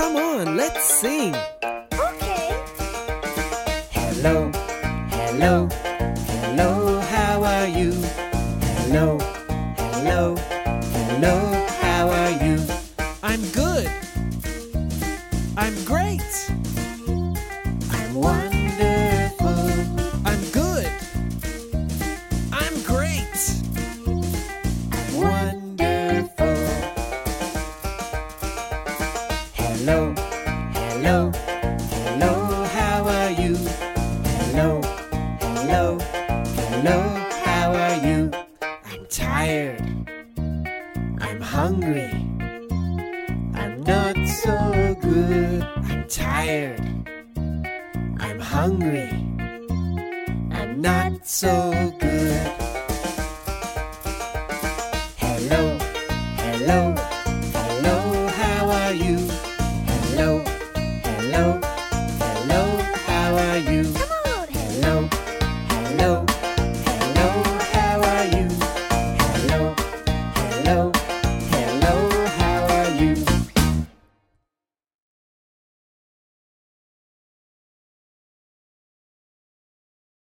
Come on, let's sing. Okay. Hello, hello, hello, how are you? Hello, hello, hello, how are you? I'm good. I'm great. I'm wonderful. I'm good. I'm great. I'm wonderful. Hello, hello, hello, how are you? Hello, hello, hello, how are you? I'm tired. I'm hungry. I'm not so good. I'm tired. I'm hungry. I'm not so good. Hello, hello, Hello, hello, hello, how are you? Hello, hello, hello, how are you? Hello, hello.